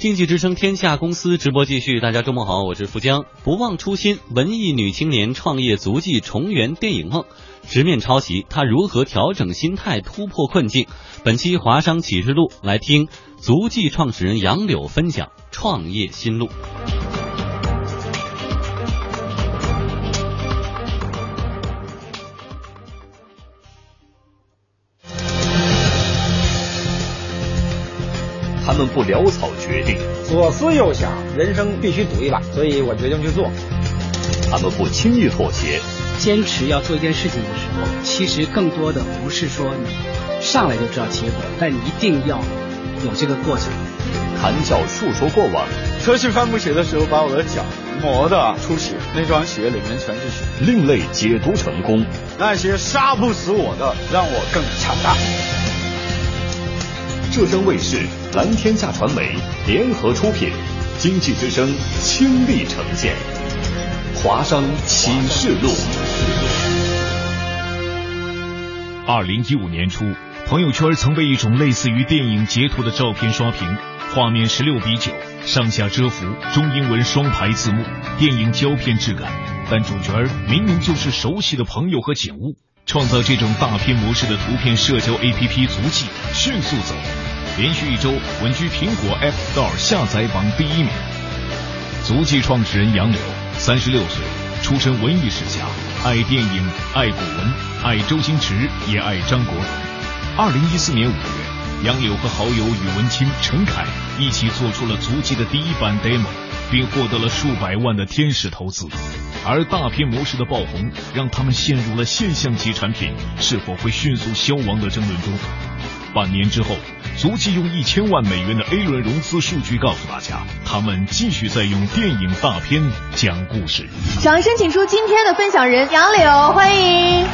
竞技之声天下公司直播继续，大家周末好，我是富江。不忘初心，文艺女青年创业足迹重圆电影梦，直面抄袭，她如何调整心态突破困境？本期华商启示录来听足迹创始人杨柳分享创业心路。们不潦草决定，左思右想，人生必须赌一把，所以我决定去做。他们不轻易妥协，坚持要做一件事情的时候，其实更多的不是说你上来就知道结果，但你一定要有这个过程。谈笑述说过往，车去帆布鞋的时候，把我的脚磨的出血，那双鞋里面全是血。另类解读成功，那些杀不死我的，让我更强大。浙江卫视、蓝天下传媒联合出品，经济之声倾力呈现《华商启示录》。二零一五年初，朋友圈曾被一种类似于电影截图的照片刷屏，画面十六比九，上下遮幅，中英文双排字幕，电影胶片质感，但主角明明就是熟悉的朋友和景物。创造这种大片模式的图片社交 APP 足迹迅速走，连续一周稳居苹果 App Store 下载榜第一名。足迹创始人杨柳，三十六岁，出身文艺世家，爱电影，爱古文，爱周星驰，也爱张国荣。二零一四年五月，杨柳和好友宇文清、陈凯一起做出了足迹的第一版 demo，并获得了数百万的天使投资。而大片模式的爆红，让他们陷入了现象级产品是否会迅速消亡的争论中。半年之后，足迹用一千万美元的 A 轮融资数据告诉大家，他们继续在用电影大片讲故事。掌声请出今天的分享人杨柳，欢迎。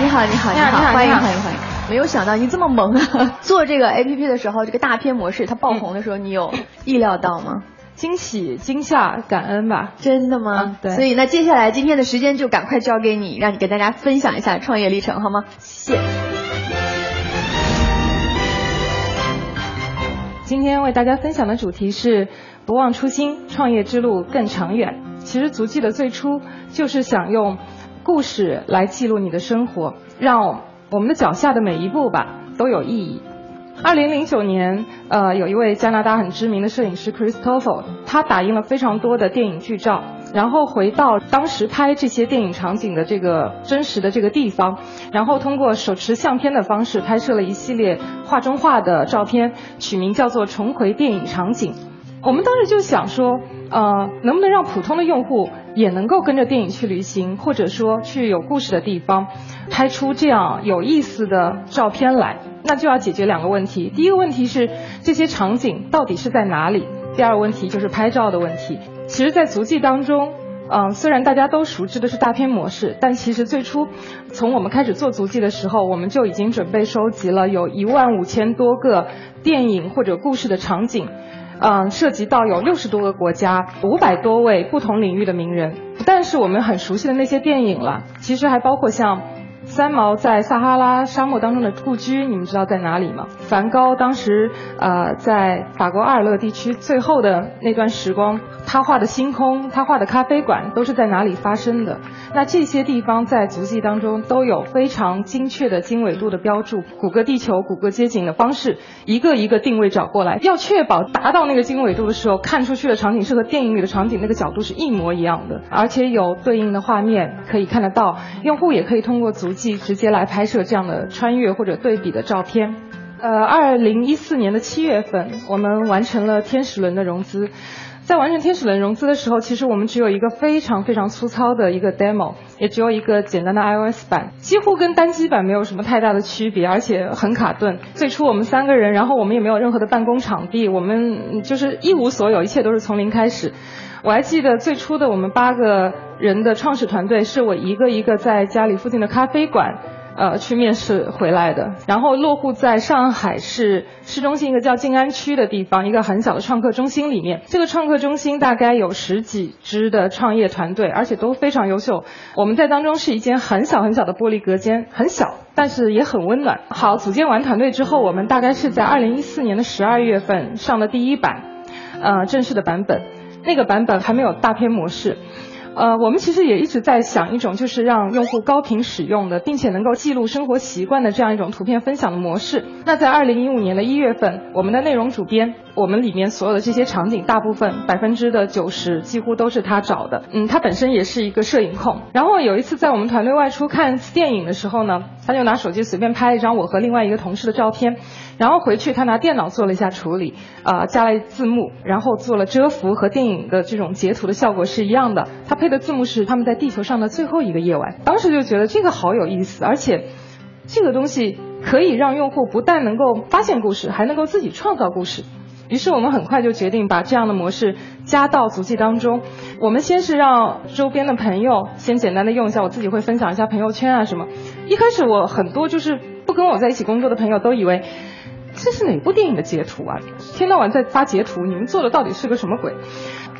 你好，你好，你好，欢迎，欢迎，欢迎。没有想到你这么猛啊！做这个 A P P 的时候，这个大片模式它爆红的时候，你有意料到吗？惊喜、惊吓、感恩吧，真的吗？对。所以那接下来今天的时间就赶快交给你，让你给大家分享一下创业历程，好吗？谢谢。今天为大家分享的主题是不忘初心，创业之路更长远。其实足迹的最初就是想用故事来记录你的生活，让我们的脚下的每一步吧都有意义。二零零九年，呃，有一位加拿大很知名的摄影师 Christopher，他打印了非常多的电影剧照，然后回到当时拍这些电影场景的这个真实的这个地方，然后通过手持相片的方式拍摄了一系列画中画的照片，取名叫做《重回电影场景》。我们当时就想说，呃，能不能让普通的用户也能够跟着电影去旅行，或者说去有故事的地方，拍出这样有意思的照片来？那就要解决两个问题。第一个问题是这些场景到底是在哪里？第二个问题就是拍照的问题。其实，在足迹当中，嗯，虽然大家都熟知的是大片模式，但其实最初从我们开始做足迹的时候，我们就已经准备收集了有一万五千多个电影或者故事的场景。嗯，涉及到有六十多个国家，五百多位不同领域的名人，不但是我们很熟悉的那些电影了，其实还包括像三毛在撒哈拉沙漠当中的故居，你们知道在哪里吗？梵高当时呃在法国阿尔勒地区最后的那段时光。他画的星空，他画的咖啡馆都是在哪里发生的？那这些地方在足迹当中都有非常精确的经纬度的标注，谷歌地球、谷歌街景的方式，一个一个定位找过来，要确保达到那个经纬度的时候，看出去的场景是和电影里的场景那个角度是一模一样的，而且有对应的画面可以看得到，用户也可以通过足迹直接来拍摄这样的穿越或者对比的照片。呃，二零一四年的七月份，我们完成了天使轮的融资。在完成天使轮融资的时候，其实我们只有一个非常非常粗糙的一个 demo，也只有一个简单的 iOS 版，几乎跟单机版没有什么太大的区别，而且很卡顿。最初我们三个人，然后我们也没有任何的办公场地，我们就是一无所有，一切都是从零开始。我还记得最初的我们八个人的创始团队，是我一个一个在家里附近的咖啡馆。呃去面试回来的，然后落户在上海市市中心一个叫静安区的地方，一个很小的创客中心里面。这个创客中心大概有十几支的创业团队，而且都非常优秀。我们在当中是一间很小很小的玻璃隔间，很小，但是也很温暖。好，组建完团队之后，我们大概是在二零一四年的十二月份上的第一版，呃，正式的版本。那个版本还没有大片模式。呃，我们其实也一直在想一种，就是让用户高频使用的，并且能够记录生活习惯的这样一种图片分享的模式。那在二零一五年的一月份，我们的内容主编，我们里面所有的这些场景，大部分百分之的九十几乎都是他找的。嗯，他本身也是一个摄影控。然后有一次在我们团队外出看电影的时候呢，他就拿手机随便拍了一张我和另外一个同事的照片，然后回去他拿电脑做了一下处理，啊，加了字幕，然后做了遮幅和电影的这种截图的效果是一样的。他配。的字幕是他们在地球上的最后一个夜晚，当时就觉得这个好有意思，而且这个东西可以让用户不但能够发现故事，还能够自己创造故事。于是我们很快就决定把这样的模式加到足迹当中。我们先是让周边的朋友先简单的用一下，我自己会分享一下朋友圈啊什么。一开始我很多就是不跟我在一起工作的朋友都以为这是哪部电影的截图啊，天到晚在发截图，你们做的到底是个什么鬼？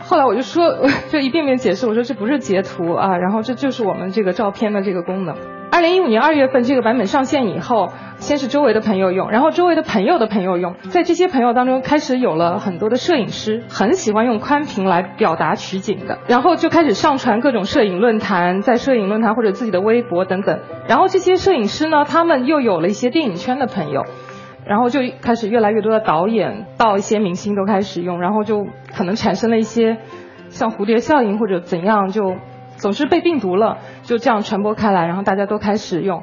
后来我就说，就一遍遍解释，我说这不是截图啊，然后这就是我们这个照片的这个功能。二零一五年二月份这个版本上线以后，先是周围的朋友用，然后周围的朋友的朋友用，在这些朋友当中开始有了很多的摄影师，很喜欢用宽屏来表达取景的，然后就开始上传各种摄影论坛，在摄影论坛或者自己的微博等等，然后这些摄影师呢，他们又有了一些电影圈的朋友。然后就开始越来越多的导演到一些明星都开始用，然后就可能产生了一些像蝴蝶效应或者怎样，就总是被病毒了，就这样传播开来，然后大家都开始用。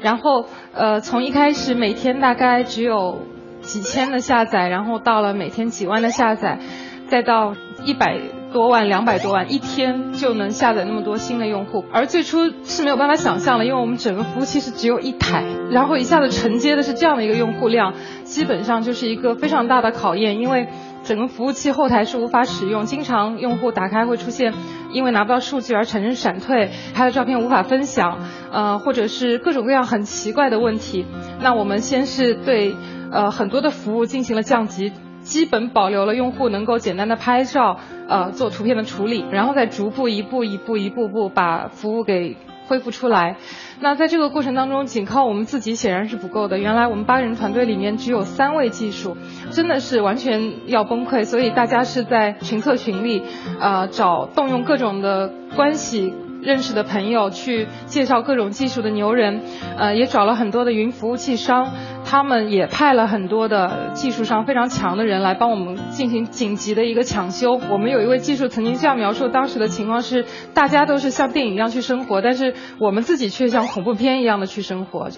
然后呃，从一开始每天大概只有几千的下载，然后到了每天几万的下载，再到一百。多万两百多万一天就能下载那么多新的用户，而最初是没有办法想象的，因为我们整个服务器是只有一台，然后一下子承接的是这样的一个用户量，基本上就是一个非常大的考验，因为整个服务器后台是无法使用，经常用户打开会出现因为拿不到数据而产生闪退，拍的照片无法分享，呃，或者是各种各样很奇怪的问题。那我们先是对呃很多的服务进行了降级。基本保留了用户能够简单的拍照，呃，做图片的处理，然后再逐步一步一步一步步把服务给恢复出来。那在这个过程当中，仅靠我们自己显然是不够的。原来我们八人团队里面只有三位技术，真的是完全要崩溃。所以大家是在群策群力，啊，找动用各种的关系。认识的朋友去介绍各种技术的牛人，呃，也找了很多的云服务器商，他们也派了很多的技术上非常强的人来帮我们进行紧急的一个抢修。我们有一位技术曾经这样描述当时的情况是，大家都是像电影一样去生活，但是我们自己却像恐怖片一样的去生活，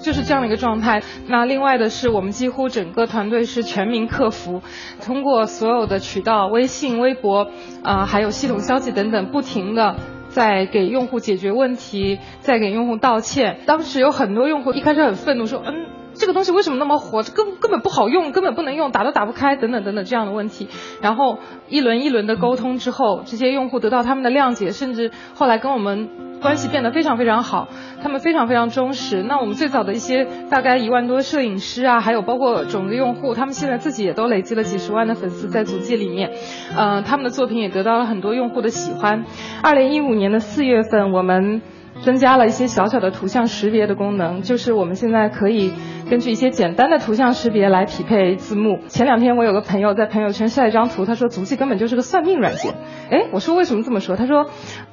就是这样的一个状态。那另外的是，我们几乎整个团队是全民客服，通过所有的渠道，微信、微博，啊，还有系统消息等等，不停的。在给用户解决问题，在给用户道歉。当时有很多用户一开始很愤怒，说：“嗯，这个东西为什么那么火？根根本不好用，根本不能用，打都打不开，等等等等这样的问题。”然后一轮一轮的沟通之后，这些用户得到他们的谅解，甚至后来跟我们。关系变得非常非常好，他们非常非常忠实。那我们最早的一些大概一万多摄影师啊，还有包括种子用户，他们现在自己也都累积了几十万的粉丝在足迹里面，嗯，他们的作品也得到了很多用户的喜欢。二零一五年的四月份，我们增加了一些小小的图像识别的功能，就是我们现在可以根据一些简单的图像识别来匹配字幕。前两天我有个朋友在朋友圈晒一张图，他说足迹根本就是个算命软件。哎，我说为什么这么说？他说。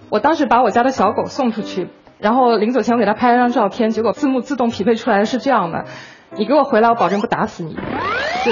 我当时把我家的小狗送出去，然后临走前我给他拍了张照片，结果字幕自动匹配出来的是这样的：你给我回来，我保证不打死你。就，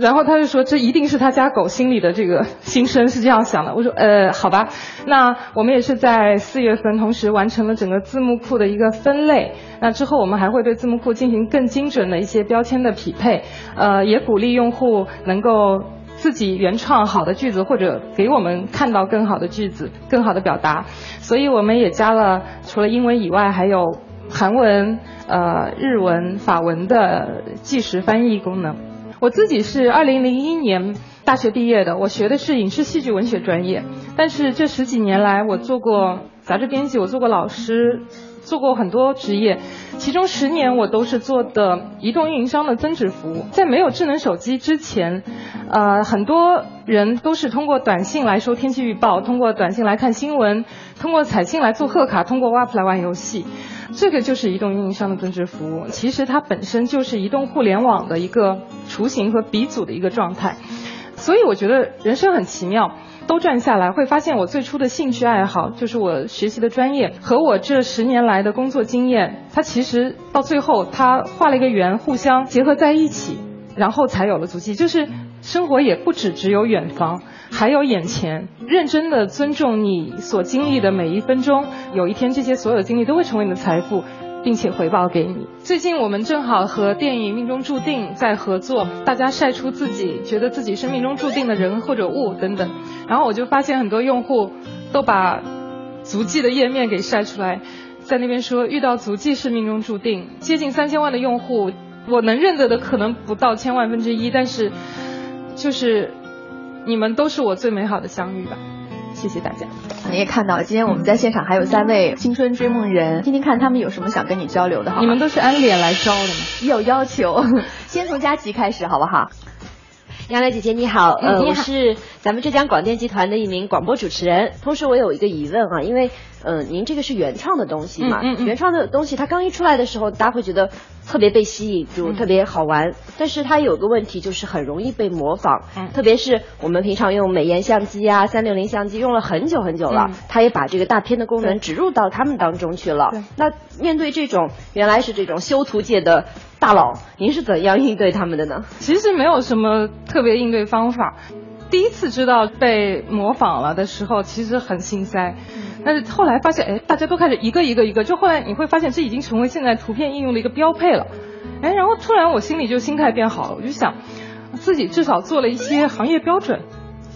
然后他就说这一定是他家狗心里的这个心声是这样想的。我说呃好吧，那我们也是在四月份同时完成了整个字幕库的一个分类。那之后我们还会对字幕库进行更精准的一些标签的匹配，呃，也鼓励用户能够。自己原创好的句子，或者给我们看到更好的句子、更好的表达，所以我们也加了除了英文以外，还有韩文、呃日文、法文的即时翻译功能。我自己是二零零一年大学毕业的，我学的是影视戏剧文学专业，但是这十几年来，我做过杂志编辑，我做过老师。做过很多职业，其中十年我都是做的移动运营商的增值服务。在没有智能手机之前，呃，很多人都是通过短信来收天气预报，通过短信来看新闻，通过彩信来做贺卡，通过 WAP 来玩游戏。这个就是移动运营商的增值服务。其实它本身就是移动互联网的一个雏形和鼻祖的一个状态。所以我觉得人生很奇妙。都转下来，会发现我最初的兴趣爱好，就是我学习的专业和我这十年来的工作经验，它其实到最后它画了一个圆，互相结合在一起，然后才有了足迹。就是生活也不只只有远方，还有眼前。认真的尊重你所经历的每一分钟，有一天这些所有的经历都会成为你的财富。并且回报给你。最近我们正好和电影《命中注定》在合作，大家晒出自己觉得自己是命中注定的人或者物等等。然后我就发现很多用户都把足迹的页面给晒出来，在那边说遇到足迹是命中注定。接近三千万的用户，我能认得的可能不到千万分之一，但是就是你们都是我最美好的相遇吧。谢谢大家。你也看到了，今天我们在现场还有三位青春追梦人，听听看他们有什么想跟你交流的。你们都是按脸来招的吗？有要求。先从佳琪开始，好不好？杨磊姐姐你好，呃，我是咱们浙江广电集团的一名广播主持人，同时我有一个疑问啊，因为呃，您这个是原创的东西嘛，原创的东西它刚一出来的时候，大家会觉得特别被吸引，就特别好玩，但是它有个问题就是很容易被模仿，特别是我们平常用美颜相机啊、三六零相机用了很久很久了，它也把这个大片的功能植入到他们当中去了。那面对这种原来是这种修图界的。大佬，您是怎样应对他们的呢？其实没有什么特别应对方法。第一次知道被模仿了的时候，其实很心塞。但是后来发现，哎，大家都开始一个一个一个，就后来你会发现，这已经成为现在图片应用的一个标配了。哎，然后突然我心里就心态变好了，我就想，自己至少做了一些行业标准，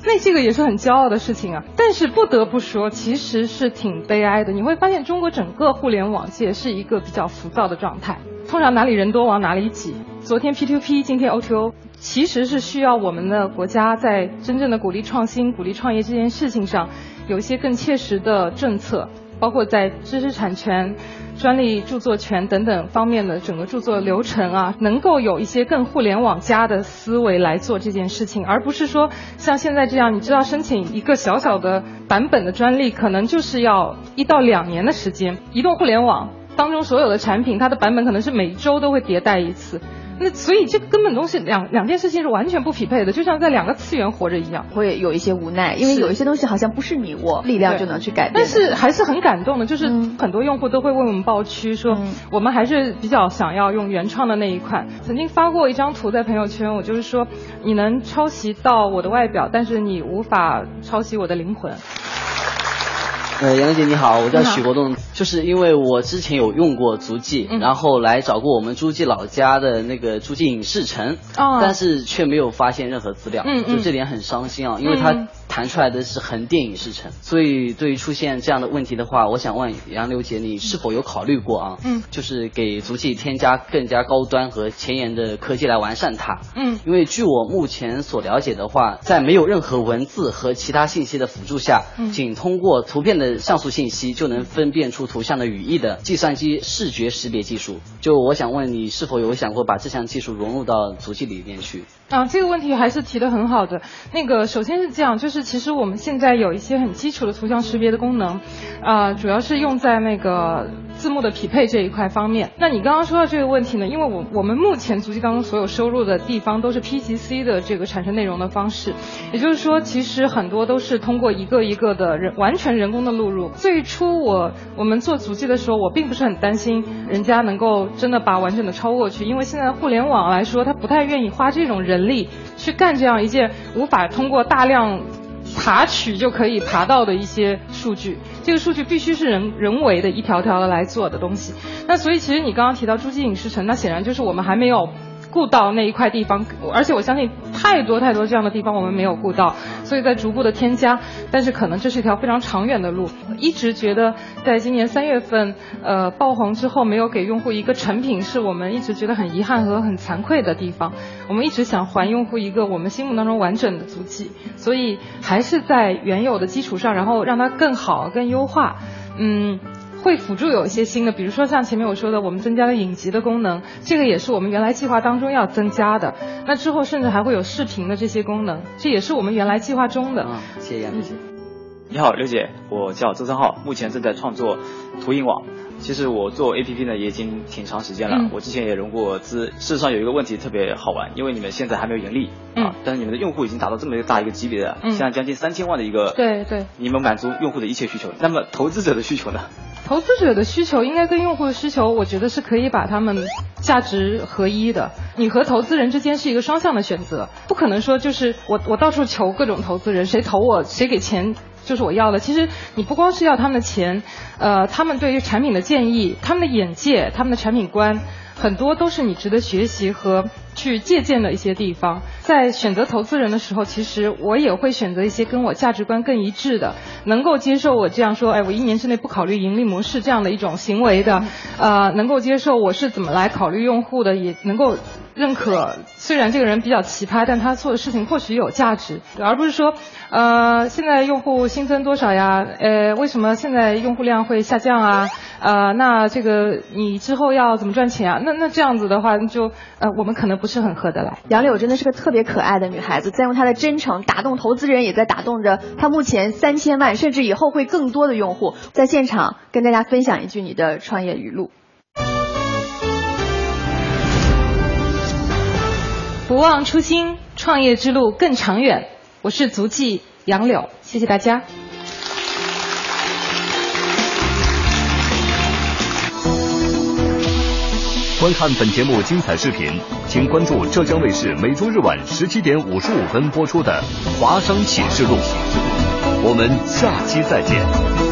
那这个也是很骄傲的事情啊。但是不得不说，其实是挺悲哀的。你会发现，中国整个互联网界是一个比较浮躁的状态。通常哪里人多往哪里挤。昨天 P2P，今天 O2O，其实是需要我们的国家在真正的鼓励创新、鼓励创业这件事情上，有一些更切实的政策，包括在知识产权、专利、著作权等等方面的整个著作流程啊，能够有一些更互联网加的思维来做这件事情，而不是说像现在这样，你知道申请一个小小的版本的专利，可能就是要一到两年的时间。移动互联网。当中所有的产品，它的版本可能是每周都会迭代一次，那所以这个根本东西两两件事情是完全不匹配的，就像在两个次元活着一样，会有一些无奈，因为有一些东西好像不是你我力量就能去改变。但是还是很感动的，就是很多用户都会为我们抱屈，说我们还是比较想要用原创的那一款。曾经发过一张图在朋友圈，我就是说你能抄袭到我的外表，但是你无法抄袭我的灵魂。呃，杨姐你好，我叫许国栋，就是因为我之前有用过足迹，然后来找过我们诸暨老家的那个诸暨影视城，但是却没有发现任何资料，就这点很伤心啊，因为它。弹出来的是横店影视城，所以对于出现这样的问题的话，我想问杨柳姐，你是否有考虑过啊？嗯，就是给足迹添加更加高端和前沿的科技来完善它。嗯，因为据我目前所了解的话，在没有任何文字和其他信息的辅助下，仅通过图片的像素信息就能分辨出图像的语义的计算机视觉识别技术，就我想问你是否有想过把这项技术融入到足迹里面去？啊，这个问题还是提的很好的。那个首先是这样，就是其实我们现在有一些很基础的图像识别的功能，啊，主要是用在那个字幕的匹配这一块方面。那你刚刚说到这个问题呢，因为我我们目前足迹当中所有收入的地方都是 PGC 的这个产生内容的方式，也就是说，其实很多都是通过一个一个的人完全人工的录入。最初我我们做足迹的时候，我并不是很担心人家能够真的把完整的抄过去，因为现在互联网来说，他不太愿意花这种人。力去干这样一件无法通过大量爬取就可以爬到的一些数据，这个数据必须是人人为的一条条的来做的东西。那所以其实你刚刚提到诸暨影视城，那显然就是我们还没有顾到那一块地方，而且我相信太多太多这样的地方我们没有顾到，所以在逐步的添加，但是可能这是一条非常长远的路。一直觉得在今年三月份呃爆红之后，没有给用户一个成品，是我们一直觉得很遗憾和很惭愧的地方。我们一直想还用户一个我们心目当中完整的足迹，所以还是在原有的基础上，然后让它更好、更优化。嗯。会辅助有一些新的，比如说像前面我说的，我们增加了影集的功能，这个也是我们原来计划当中要增加的。那之后甚至还会有视频的这些功能，这也是我们原来计划中的。谢谢杨姐。你好，刘姐，我叫周三浩，目前正在创作图影网。其实我做 A P P 呢也已经挺长时间了，我之前也融过资。事实上有一个问题特别好玩，因为你们现在还没有盈利啊，但是你们的用户已经达到这么一个大一个级别的，现在将近三千万的一个，对对，你们满足用户的一切需求。那么投资者的需求呢？投资者的需求应该跟用户的需求，我觉得是可以把他们价值合一的。你和投资人之间是一个双向的选择，不可能说就是我我到处求各种投资人，谁投我谁给钱就是我要的。其实你不光是要他们的钱，呃，他们对于产品的建议、他们的眼界、他们的产品观。很多都是你值得学习和去借鉴的一些地方。在选择投资人的时候，其实我也会选择一些跟我价值观更一致的，能够接受我这样说，哎，我一年之内不考虑盈利模式这样的一种行为的，呃，能够接受我是怎么来考虑用户的，也能够认可。虽然这个人比较奇葩，但他做的事情或许有价值，而不是说，呃，现在用户新增多少呀？呃，为什么现在用户量会下降啊？呃，那这个你之后要怎么赚钱啊？那那这样子的话，就呃，我们可能不是很合得来。杨柳真的是个特别可爱的女孩子，在用她的真诚打动投资人，也在打动着她目前三千万，甚至以后会更多的用户。在现场跟大家分享一句你的创业语录：不忘初心，创业之路更长远。我是足迹杨柳，谢谢大家。观看本节目精彩视频，请关注浙江卫视每周日晚十七点五十五分播出的《华商启示录》。我们下期再见。